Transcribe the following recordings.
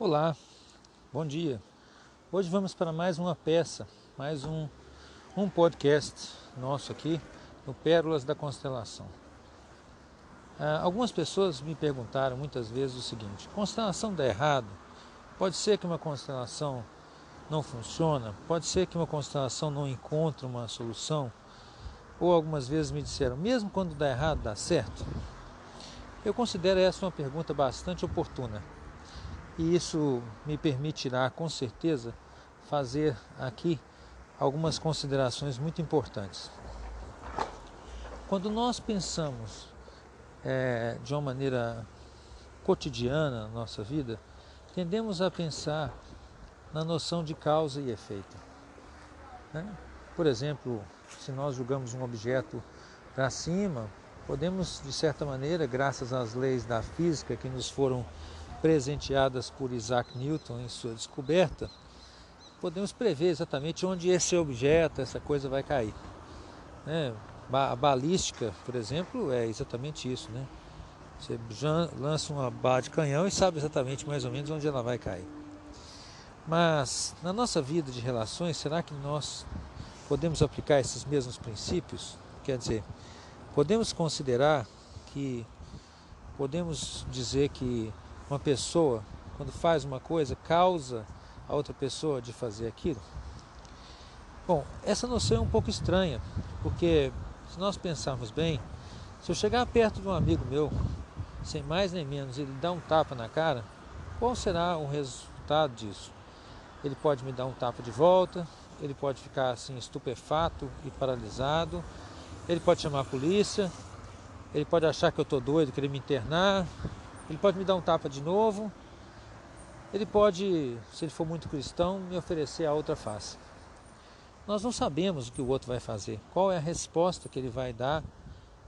Olá, bom dia. Hoje vamos para mais uma peça, mais um, um podcast nosso aqui no Pérolas da Constelação. Ah, algumas pessoas me perguntaram muitas vezes o seguinte: constelação dá errado? Pode ser que uma constelação não funciona? Pode ser que uma constelação não encontre uma solução? Ou algumas vezes me disseram: mesmo quando dá errado, dá certo? Eu considero essa uma pergunta bastante oportuna e isso me permitirá com certeza fazer aqui algumas considerações muito importantes. Quando nós pensamos é, de uma maneira cotidiana na nossa vida, tendemos a pensar na noção de causa e efeito. Né? Por exemplo, se nós julgamos um objeto para cima, podemos, de certa maneira, graças às leis da física que nos foram presenteadas por Isaac Newton em sua descoberta, podemos prever exatamente onde esse objeto, essa coisa vai cair. Né? A balística, por exemplo, é exatamente isso. Né? Você lança uma bala de canhão e sabe exatamente mais ou menos onde ela vai cair. Mas na nossa vida de relações, será que nós podemos aplicar esses mesmos princípios? Quer dizer, podemos considerar que, podemos dizer que uma pessoa, quando faz uma coisa, causa a outra pessoa de fazer aquilo? Bom, essa noção é um pouco estranha, porque se nós pensarmos bem, se eu chegar perto de um amigo meu, sem mais nem menos, ele dá um tapa na cara, qual será o resultado disso? Ele pode me dar um tapa de volta, ele pode ficar assim estupefato e paralisado, ele pode chamar a polícia, ele pode achar que eu estou doido, querer me internar, ele pode me dar um tapa de novo. Ele pode, se ele for muito cristão, me oferecer a outra face. Nós não sabemos o que o outro vai fazer, qual é a resposta que ele vai dar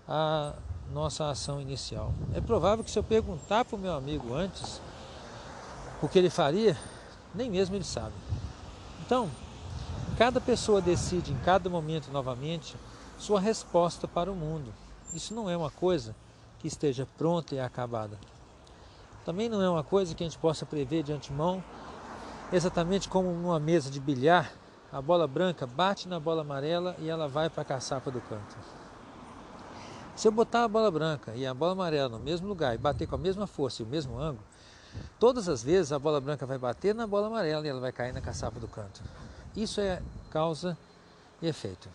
à nossa ação inicial. É provável que se eu perguntar para o meu amigo antes o que ele faria, nem mesmo ele sabe. Então, cada pessoa decide em cada momento novamente sua resposta para o mundo. Isso não é uma coisa que esteja pronta e acabada também não é uma coisa que a gente possa prever de antemão, exatamente como numa mesa de bilhar, a bola branca bate na bola amarela e ela vai para a caçapa do canto. Se eu botar a bola branca e a bola amarela no mesmo lugar e bater com a mesma força e o mesmo ângulo, todas as vezes a bola branca vai bater na bola amarela e ela vai cair na caçapa do canto. Isso é causa e efeito.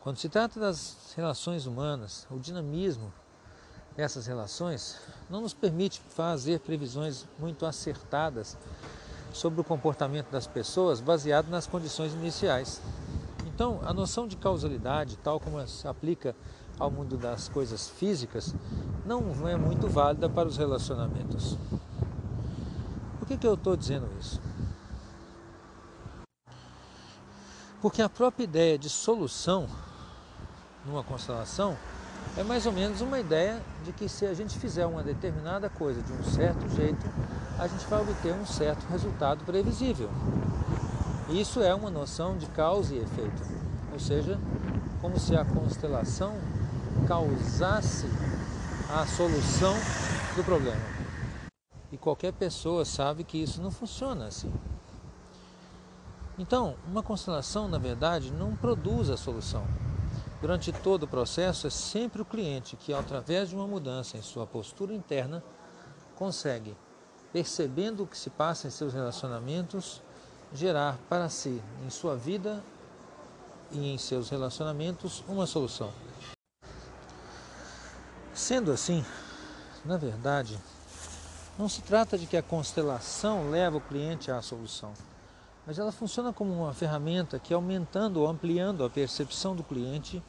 Quando se trata das relações humanas, o dinamismo essas relações não nos permite fazer previsões muito acertadas sobre o comportamento das pessoas baseado nas condições iniciais. Então, a noção de causalidade, tal como se aplica ao mundo das coisas físicas, não é muito válida para os relacionamentos. Por que, que eu estou dizendo isso? Porque a própria ideia de solução numa constelação é mais ou menos uma ideia de que se a gente fizer uma determinada coisa de um certo jeito, a gente vai obter um certo resultado previsível. Isso é uma noção de causa e efeito, ou seja, como se a constelação causasse a solução do problema. E qualquer pessoa sabe que isso não funciona assim. Então, uma constelação, na verdade, não produz a solução. Durante todo o processo, é sempre o cliente que, através de uma mudança em sua postura interna, consegue, percebendo o que se passa em seus relacionamentos, gerar para si, em sua vida e em seus relacionamentos, uma solução. Sendo assim, na verdade, não se trata de que a constelação leva o cliente à solução mas ela funciona como uma ferramenta que, aumentando ou ampliando a percepção do cliente,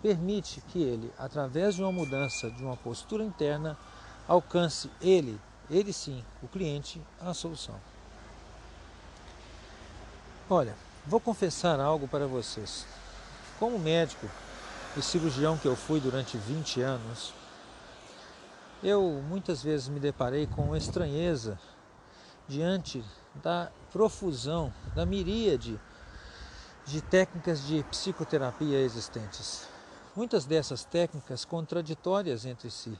permite que ele, através de uma mudança de uma postura interna, alcance ele, ele sim, o cliente, a solução. Olha, vou confessar algo para vocês. Como médico e cirurgião que eu fui durante 20 anos, eu muitas vezes me deparei com estranheza diante da profusão, da miríade de técnicas de psicoterapia existentes. Muitas dessas técnicas contraditórias entre si.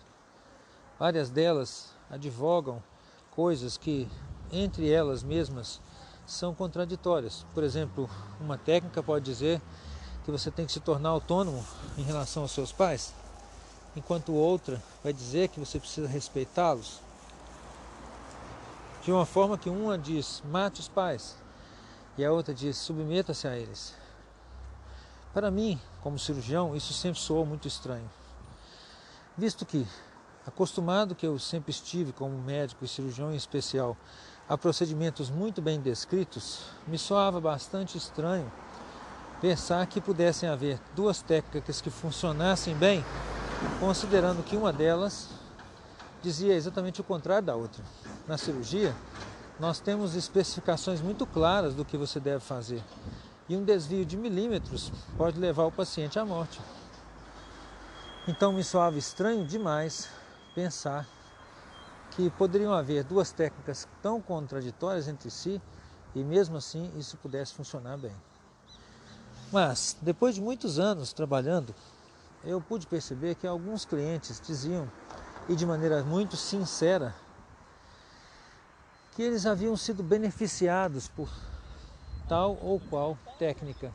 Várias delas advogam coisas que entre elas mesmas são contraditórias. Por exemplo, uma técnica pode dizer que você tem que se tornar autônomo em relação aos seus pais, enquanto outra vai dizer que você precisa respeitá-los. De uma forma que uma diz mate os pais e a outra diz submeta-se a eles. Para mim, como cirurgião, isso sempre soou muito estranho, visto que, acostumado que eu sempre estive como médico e cirurgião em especial a procedimentos muito bem descritos, me soava bastante estranho pensar que pudessem haver duas técnicas que funcionassem bem, considerando que uma delas dizia exatamente o contrário da outra. Na cirurgia, nós temos especificações muito claras do que você deve fazer. E um desvio de milímetros pode levar o paciente à morte. Então me soava estranho demais pensar que poderiam haver duas técnicas tão contraditórias entre si e mesmo assim isso pudesse funcionar bem. Mas, depois de muitos anos trabalhando, eu pude perceber que alguns clientes diziam, e de maneira muito sincera, que eles haviam sido beneficiados por tal ou qual técnica,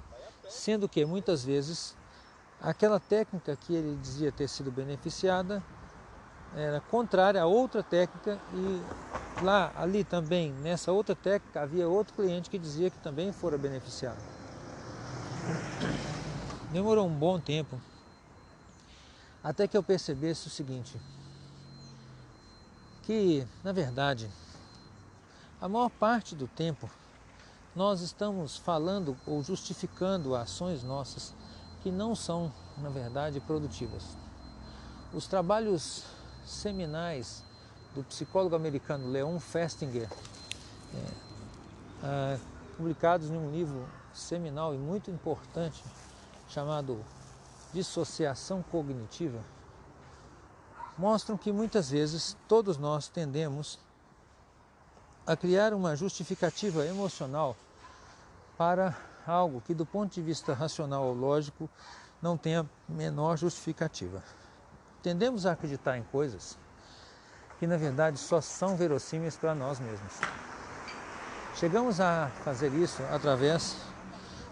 sendo que muitas vezes aquela técnica que ele dizia ter sido beneficiada era contrária a outra técnica e lá ali também nessa outra técnica havia outro cliente que dizia que também fora beneficiado. Demorou um bom tempo até que eu percebesse o seguinte: que na verdade, a maior parte do tempo nós estamos falando ou justificando ações nossas que não são, na verdade, produtivas. Os trabalhos seminais do psicólogo americano Leon Festinger, é, ah, publicados em um livro seminal e muito importante chamado Dissociação Cognitiva, mostram que muitas vezes todos nós tendemos a criar uma justificativa emocional para algo que, do ponto de vista racional ou lógico, não tem a menor justificativa. Tendemos a acreditar em coisas que, na verdade, só são verossímeis para nós mesmos. Chegamos a fazer isso através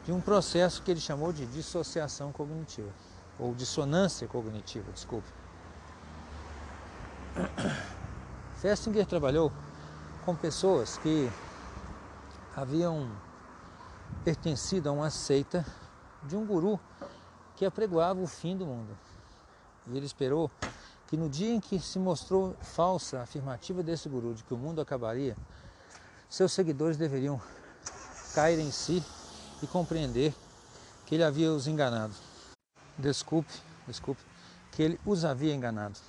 de um processo que ele chamou de dissociação cognitiva, ou dissonância cognitiva, desculpe. Festinger trabalhou com pessoas que haviam pertencido a uma seita de um guru que apregoava o fim do mundo. E ele esperou que no dia em que se mostrou falsa a afirmativa desse guru de que o mundo acabaria, seus seguidores deveriam cair em si e compreender que ele havia os enganado. Desculpe, desculpe, que ele os havia enganado.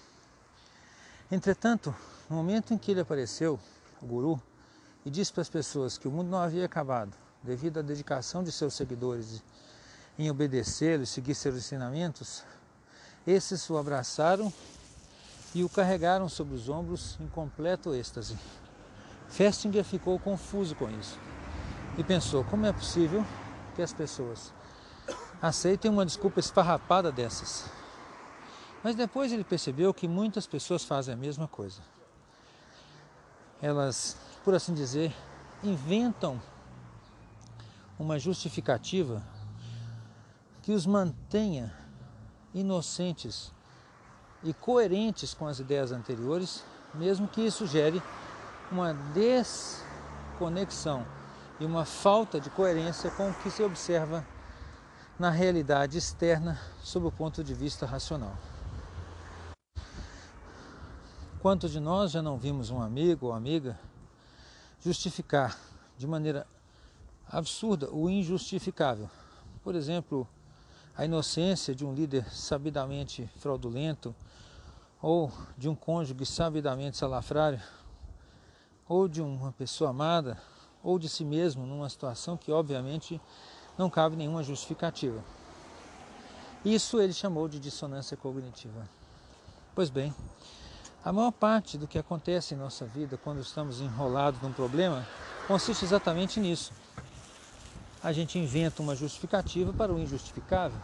Entretanto, no momento em que ele apareceu, guru, e disse para as pessoas que o mundo não havia acabado, devido à dedicação de seus seguidores em obedecê-lo e seguir seus ensinamentos, esses o abraçaram e o carregaram sobre os ombros em completo êxtase. Festinger ficou confuso com isso e pensou: como é possível que as pessoas aceitem uma desculpa esfarrapada dessas? Mas depois ele percebeu que muitas pessoas fazem a mesma coisa. Elas, por assim dizer, inventam uma justificativa que os mantenha inocentes e coerentes com as ideias anteriores, mesmo que isso gere uma desconexão e uma falta de coerência com o que se observa na realidade externa sob o ponto de vista racional. Quantos de nós já não vimos um amigo ou amiga justificar de maneira absurda o injustificável? Por exemplo, a inocência de um líder sabidamente fraudulento, ou de um cônjuge sabidamente salafrário, ou de uma pessoa amada ou de si mesmo numa situação que obviamente não cabe nenhuma justificativa. Isso ele chamou de dissonância cognitiva. Pois bem, a maior parte do que acontece em nossa vida quando estamos enrolados num problema consiste exatamente nisso. A gente inventa uma justificativa para o injustificável.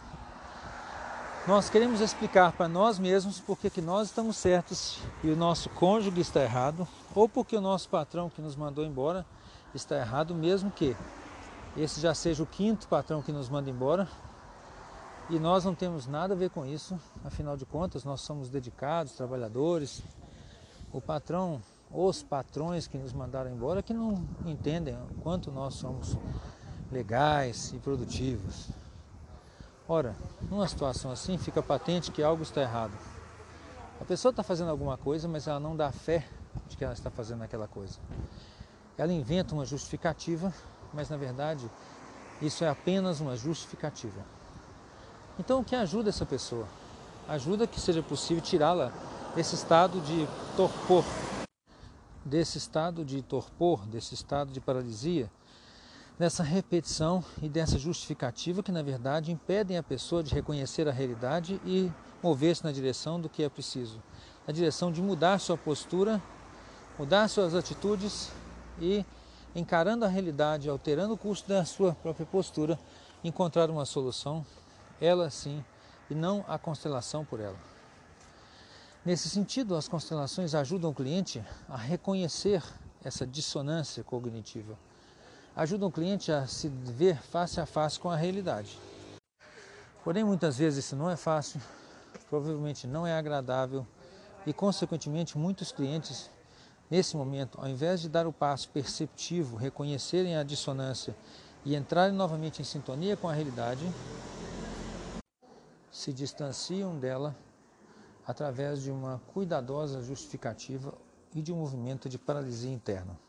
Nós queremos explicar para nós mesmos por que nós estamos certos e o nosso cônjuge está errado, ou porque o nosso patrão que nos mandou embora está errado, mesmo que esse já seja o quinto patrão que nos manda embora. E nós não temos nada a ver com isso, afinal de contas, nós somos dedicados, trabalhadores. O patrão, os patrões que nos mandaram embora, que não entendem o quanto nós somos legais e produtivos. Ora, numa situação assim, fica patente que algo está errado. A pessoa está fazendo alguma coisa, mas ela não dá fé de que ela está fazendo aquela coisa. Ela inventa uma justificativa, mas na verdade isso é apenas uma justificativa. Então o que ajuda essa pessoa? Ajuda que seja possível tirá-la desse estado de torpor, desse estado de torpor, desse estado de paralisia, dessa repetição e dessa justificativa que na verdade impedem a pessoa de reconhecer a realidade e mover-se na direção do que é preciso, na direção de mudar sua postura, mudar suas atitudes e encarando a realidade, alterando o curso da sua própria postura, encontrar uma solução, ela sim, e não a constelação por ela. Nesse sentido, as constelações ajudam o cliente a reconhecer essa dissonância cognitiva, ajudam o cliente a se ver face a face com a realidade. Porém, muitas vezes isso não é fácil, provavelmente não é agradável e, consequentemente, muitos clientes Nesse momento, ao invés de dar o passo perceptivo, reconhecerem a dissonância e entrarem novamente em sintonia com a realidade, se distanciam dela através de uma cuidadosa justificativa e de um movimento de paralisia interna.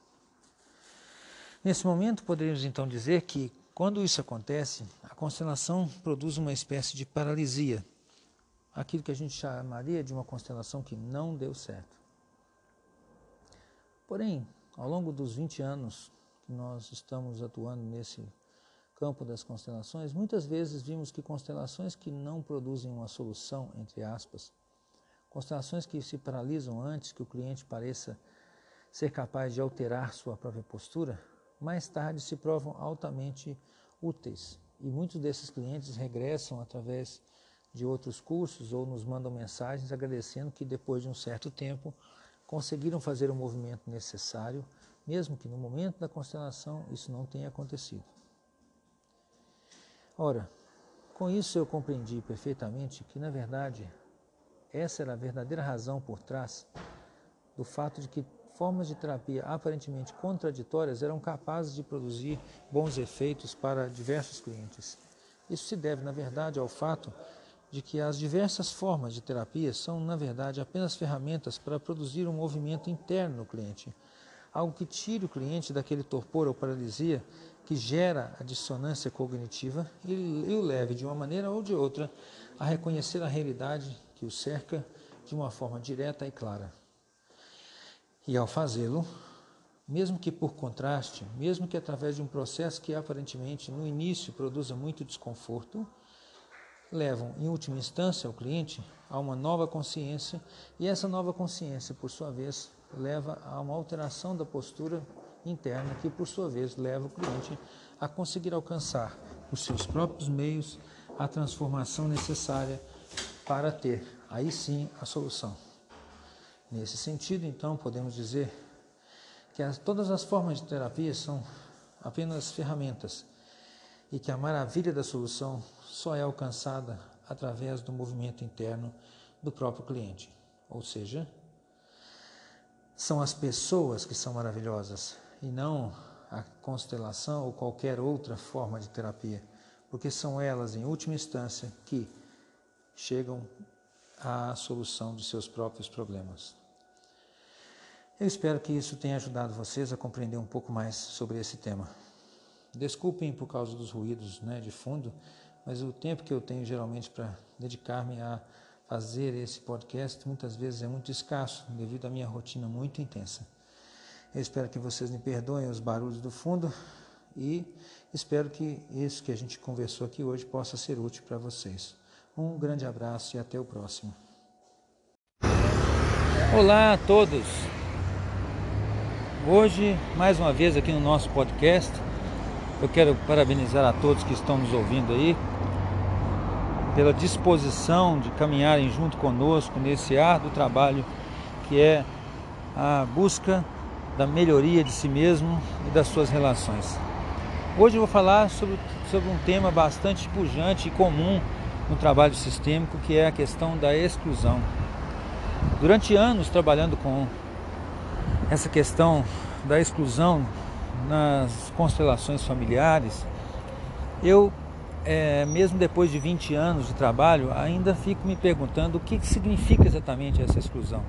Nesse momento, poderíamos então dizer que, quando isso acontece, a constelação produz uma espécie de paralisia, aquilo que a gente chamaria de uma constelação que não deu certo. Porém, ao longo dos 20 anos que nós estamos atuando nesse campo das constelações, muitas vezes vimos que constelações que não produzem uma solução, entre aspas, constelações que se paralisam antes que o cliente pareça ser capaz de alterar sua própria postura, mais tarde se provam altamente úteis. E muitos desses clientes regressam através de outros cursos ou nos mandam mensagens agradecendo que depois de um certo tempo conseguiram fazer o movimento necessário, mesmo que no momento da constelação isso não tenha acontecido. Ora, com isso eu compreendi perfeitamente que, na verdade, essa era a verdadeira razão por trás do fato de que formas de terapia aparentemente contraditórias eram capazes de produzir bons efeitos para diversos clientes. Isso se deve, na verdade, ao fato de que as diversas formas de terapia são, na verdade, apenas ferramentas para produzir um movimento interno no cliente, algo que tire o cliente daquele torpor ou paralisia que gera a dissonância cognitiva e, o leve, de uma maneira ou de outra, a reconhecer a realidade que o cerca de uma forma direta e clara. E ao fazê-lo, mesmo que por contraste, mesmo que através de um processo que aparentemente no início produza muito desconforto, levam, em última instância, o cliente a uma nova consciência e essa nova consciência, por sua vez, leva a uma alteração da postura interna que, por sua vez, leva o cliente a conseguir alcançar os seus próprios meios a transformação necessária para ter, aí sim, a solução. Nesse sentido, então, podemos dizer que as, todas as formas de terapia são apenas ferramentas e que a maravilha da solução só é alcançada através do movimento interno do próprio cliente. Ou seja, são as pessoas que são maravilhosas e não a constelação ou qualquer outra forma de terapia, porque são elas, em última instância, que chegam à solução de seus próprios problemas. Eu espero que isso tenha ajudado vocês a compreender um pouco mais sobre esse tema. Desculpem por causa dos ruídos né, de fundo, mas o tempo que eu tenho geralmente para dedicar-me a fazer esse podcast muitas vezes é muito escasso devido à minha rotina muito intensa. Eu espero que vocês me perdoem os barulhos do fundo e espero que isso que a gente conversou aqui hoje possa ser útil para vocês. Um grande abraço e até o próximo. Olá a todos! Hoje, mais uma vez aqui no nosso podcast, eu quero parabenizar a todos que estão nos ouvindo aí pela disposição de caminharem junto conosco nesse árduo trabalho que é a busca da melhoria de si mesmo e das suas relações. Hoje eu vou falar sobre, sobre um tema bastante pujante e comum no trabalho sistêmico, que é a questão da exclusão. Durante anos trabalhando com essa questão da exclusão nas constelações familiares, eu, é, mesmo depois de 20 anos de trabalho, ainda fico me perguntando o que significa exatamente essa exclusão.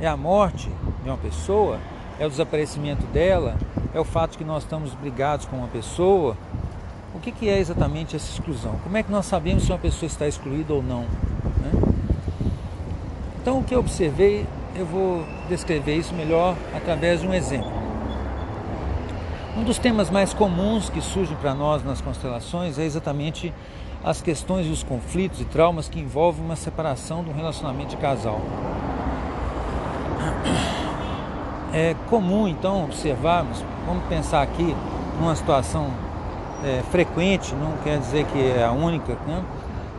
É a morte de uma pessoa? É o desaparecimento dela? É o fato que nós estamos brigados com uma pessoa? O que, que é exatamente essa exclusão? Como é que nós sabemos se uma pessoa está excluída ou não? Né? Então, o que eu observei, eu vou descrever isso melhor através de um exemplo. Um dos temas mais comuns que surgem para nós nas constelações é exatamente as questões e os conflitos e traumas que envolvem uma separação de um relacionamento de casal. É comum então observarmos, vamos pensar aqui numa situação é, frequente, não quer dizer que é a única, né?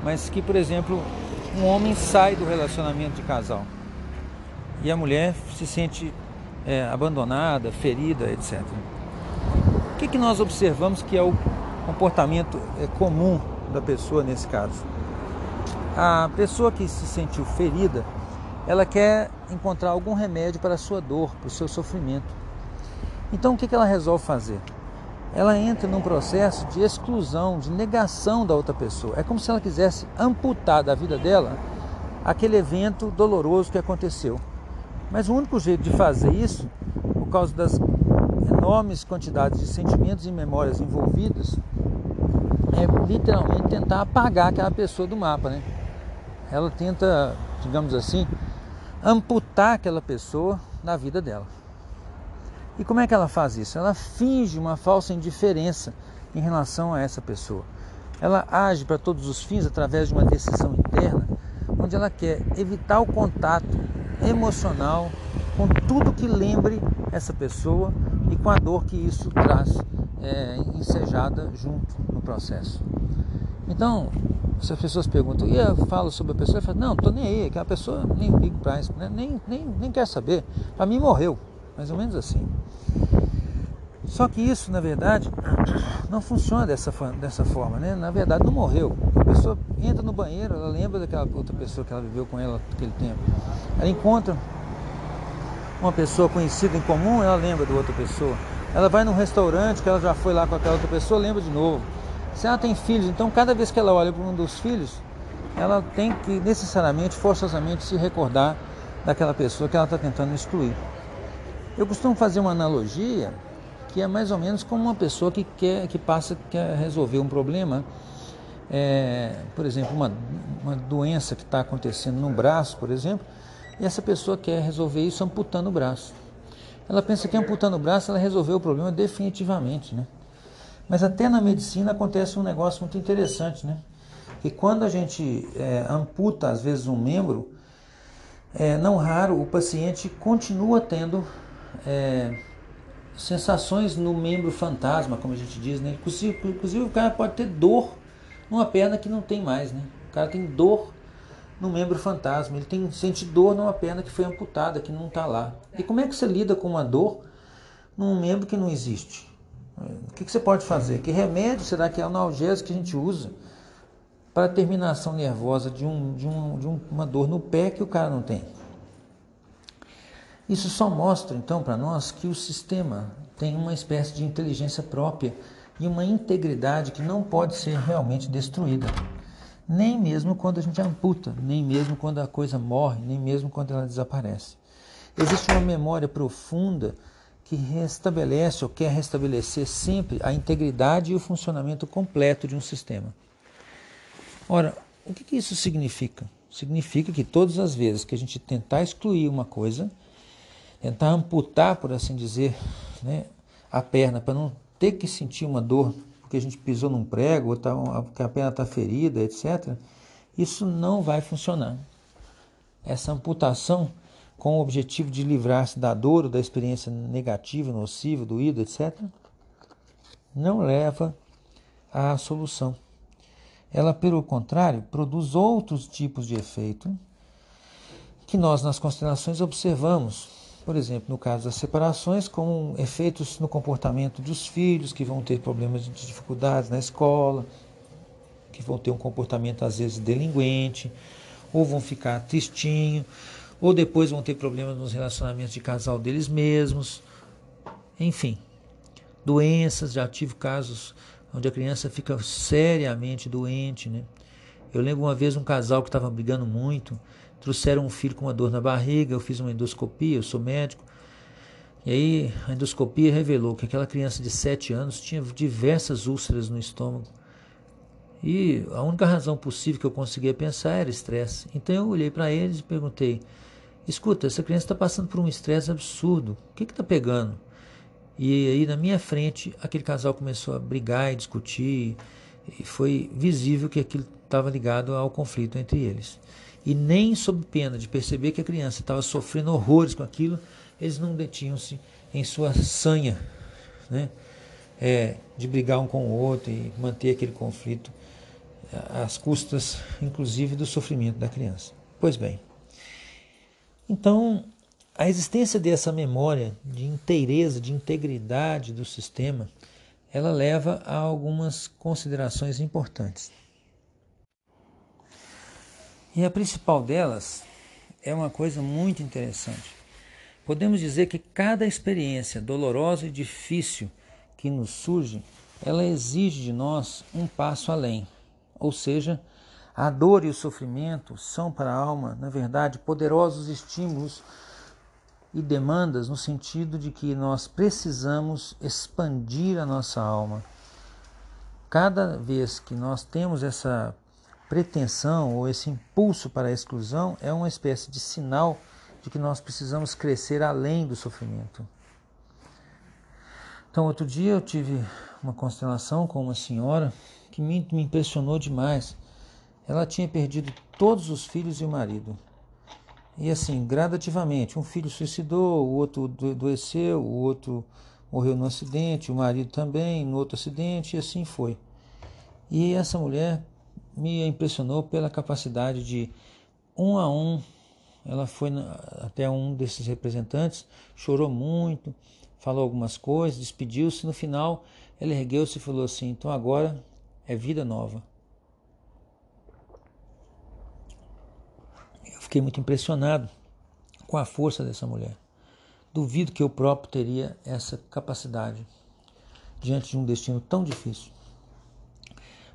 mas que, por exemplo, um homem sai do relacionamento de casal e a mulher se sente é, abandonada, ferida, etc. O que, que nós observamos que é o comportamento é, comum da pessoa nesse caso? A pessoa que se sentiu ferida, ela quer encontrar algum remédio para a sua dor, para o seu sofrimento. Então o que, ela resolve fazer? ela entra num processo de exclusão, de negação da outra pessoa. É como se ela quisesse amputar da vida dela aquele evento doloroso que aconteceu. Mas o único jeito de fazer isso, por causa das enormes quantidades de sentimentos e memórias envolvidas, é literalmente tentar apagar aquela pessoa do mapa, né? Ela tenta, digamos assim, amputar aquela pessoa na vida dela. E como é que ela faz isso? Ela finge uma falsa indiferença em relação a essa pessoa. Ela age para todos os fins através de uma decisão interna, onde ela quer evitar o contato emocional com tudo que lembre essa pessoa e com a dor que isso traz é, ensejada junto no processo. Então, se as pessoas perguntam, e eu falo sobre a pessoa, eu falo, não, tô nem aí, aquela pessoa nem ligo para isso, né? nem, nem, nem quer saber, para mim morreu mais ou menos assim. Só que isso, na verdade, não funciona dessa, dessa forma, né? Na verdade, não morreu. A pessoa entra no banheiro, ela lembra daquela outra pessoa que ela viveu com ela naquele tempo. Ela encontra uma pessoa conhecida em comum, ela lembra da outra pessoa. Ela vai num restaurante que ela já foi lá com aquela outra pessoa, lembra de novo. Se ela tem filhos, então cada vez que ela olha para um dos filhos, ela tem que necessariamente, forçosamente, se recordar daquela pessoa que ela está tentando excluir. Eu costumo fazer uma analogia que é mais ou menos como uma pessoa que quer que passa quer resolver um problema, é, por exemplo, uma, uma doença que está acontecendo no braço, por exemplo, e essa pessoa quer resolver isso amputando o braço. Ela pensa que amputando o braço ela resolveu o problema definitivamente, né? Mas até na medicina acontece um negócio muito interessante, né? Que quando a gente é, amputa às vezes um membro, é, não raro o paciente continua tendo é, sensações no membro fantasma, como a gente diz, né? Inclusive, inclusive o cara pode ter dor numa perna que não tem mais, né? O cara tem dor no membro fantasma, ele tem sente dor numa perna que foi amputada, que não está lá. E como é que você lida com uma dor num membro que não existe? O que, que você pode fazer? Que remédio será que é analgésico que a gente usa para a terminação nervosa de, um, de, um, de uma dor no pé que o cara não tem? Isso só mostra então para nós que o sistema tem uma espécie de inteligência própria e uma integridade que não pode ser realmente destruída. Nem mesmo quando a gente amputa, nem mesmo quando a coisa morre, nem mesmo quando ela desaparece. Existe uma memória profunda que restabelece ou quer restabelecer sempre a integridade e o funcionamento completo de um sistema. Ora, o que isso significa? Significa que todas as vezes que a gente tentar excluir uma coisa, tentar amputar, por assim dizer, né, a perna, para não ter que sentir uma dor porque a gente pisou num prego, ou tá, porque a perna está ferida, etc., isso não vai funcionar. Essa amputação, com o objetivo de livrar-se da dor ou da experiência negativa, nociva, doída, etc., não leva à solução. Ela, pelo contrário, produz outros tipos de efeito que nós nas constelações observamos por exemplo, no caso das separações, com efeitos no comportamento dos filhos, que vão ter problemas de dificuldades na escola, que vão ter um comportamento às vezes delinquente, ou vão ficar tristinho, ou depois vão ter problemas nos relacionamentos de casal deles mesmos. Enfim, doenças, já tive casos onde a criança fica seriamente doente, né? Eu lembro uma vez um casal que estava brigando muito, trouxeram um filho com uma dor na barriga, eu fiz uma endoscopia, eu sou médico. E aí a endoscopia revelou que aquela criança de 7 anos tinha diversas úlceras no estômago. E a única razão possível que eu conseguia pensar era estresse. Então eu olhei para eles e perguntei: escuta, essa criança está passando por um estresse absurdo, o que está pegando? E aí na minha frente aquele casal começou a brigar e discutir, e foi visível que aquilo estava ligado ao conflito entre eles e nem sob pena de perceber que a criança estava sofrendo horrores com aquilo, eles não detinham-se em sua sanha né? É, de brigar um com o outro e manter aquele conflito às custas, inclusive, do sofrimento da criança. Pois bem, então a existência dessa memória de inteireza, de integridade do sistema, ela leva a algumas considerações importantes. E a principal delas é uma coisa muito interessante. Podemos dizer que cada experiência dolorosa e difícil que nos surge, ela exige de nós um passo além. Ou seja, a dor e o sofrimento são para a alma, na verdade, poderosos estímulos e demandas no sentido de que nós precisamos expandir a nossa alma. Cada vez que nós temos essa pretensão ou esse impulso para a exclusão é uma espécie de sinal de que nós precisamos crescer além do sofrimento. Então, outro dia eu tive uma constelação com uma senhora que me, me impressionou demais. Ela tinha perdido todos os filhos e o marido. E assim, gradativamente, um filho suicidou, o outro adoeceu, o outro morreu no acidente, o marido também, no outro acidente, e assim foi. E essa mulher me impressionou pela capacidade de um a um. Ela foi até um desses representantes, chorou muito, falou algumas coisas, despediu-se. No final, ela ergueu-se e falou assim: Então agora é vida nova. Eu fiquei muito impressionado com a força dessa mulher. Duvido que eu próprio teria essa capacidade diante de um destino tão difícil.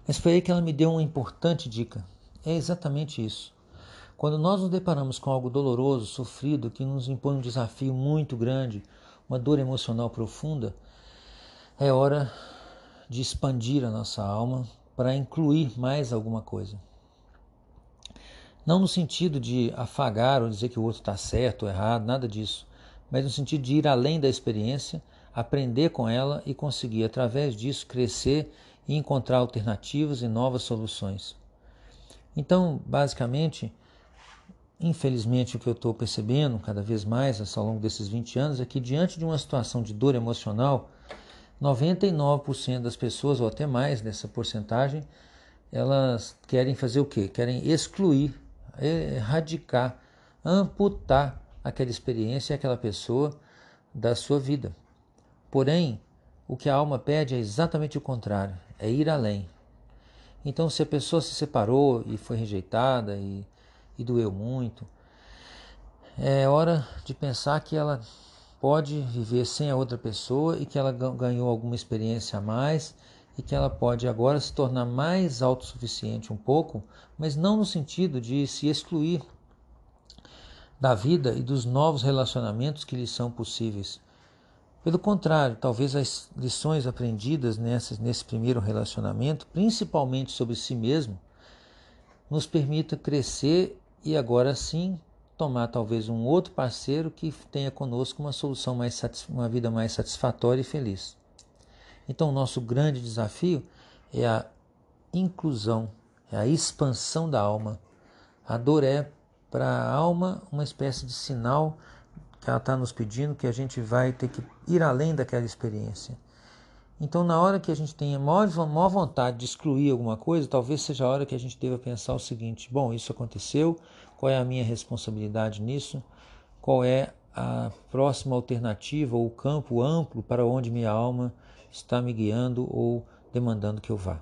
Mas foi aí que ela me deu uma importante dica. É exatamente isso. Quando nós nos deparamos com algo doloroso, sofrido, que nos impõe um desafio muito grande, uma dor emocional profunda, é hora de expandir a nossa alma para incluir mais alguma coisa. Não no sentido de afagar ou dizer que o outro está certo ou errado, nada disso, mas no sentido de ir além da experiência, aprender com ela e conseguir, através disso, crescer e encontrar alternativas e novas soluções. Então, basicamente, infelizmente, o que eu estou percebendo cada vez mais ao longo desses 20 anos é que, diante de uma situação de dor emocional, 99% das pessoas, ou até mais dessa porcentagem, elas querem fazer o quê? Querem excluir, erradicar, amputar aquela experiência aquela pessoa da sua vida. Porém, o que a alma pede é exatamente o contrário é ir além. Então, se a pessoa se separou e foi rejeitada e, e doeu muito, é hora de pensar que ela pode viver sem a outra pessoa e que ela ganhou alguma experiência a mais e que ela pode agora se tornar mais autossuficiente um pouco, mas não no sentido de se excluir da vida e dos novos relacionamentos que lhe são possíveis, pelo contrário, talvez as lições aprendidas nesse, nesse primeiro relacionamento, principalmente sobre si mesmo, nos permita crescer e agora sim tomar talvez um outro parceiro que tenha conosco uma solução mais uma vida mais satisfatória e feliz. Então, o nosso grande desafio é a inclusão, é a expansão da alma. A dor é para a alma uma espécie de sinal que ela está nos pedindo que a gente vai ter que ir além daquela experiência. Então, na hora que a gente tenha maior, maior vontade de excluir alguma coisa, talvez seja a hora que a gente deva pensar o seguinte: bom, isso aconteceu, qual é a minha responsabilidade nisso? Qual é a próxima alternativa ou campo amplo para onde minha alma está me guiando ou demandando que eu vá.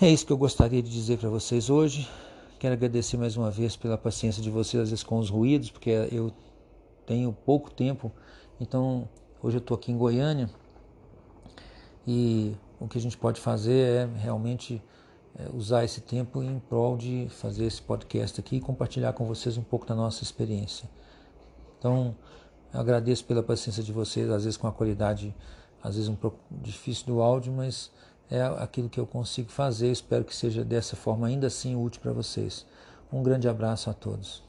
É isso que eu gostaria de dizer para vocês hoje. Quero agradecer mais uma vez pela paciência de vocês, às vezes com os ruídos, porque eu tenho pouco tempo, então hoje eu estou aqui em Goiânia e o que a gente pode fazer é realmente é, usar esse tempo em prol de fazer esse podcast aqui e compartilhar com vocês um pouco da nossa experiência. Então, agradeço pela paciência de vocês, às vezes com a qualidade, às vezes um pouco difícil do áudio, mas é aquilo que eu consigo fazer. Espero que seja dessa forma ainda assim útil para vocês. Um grande abraço a todos.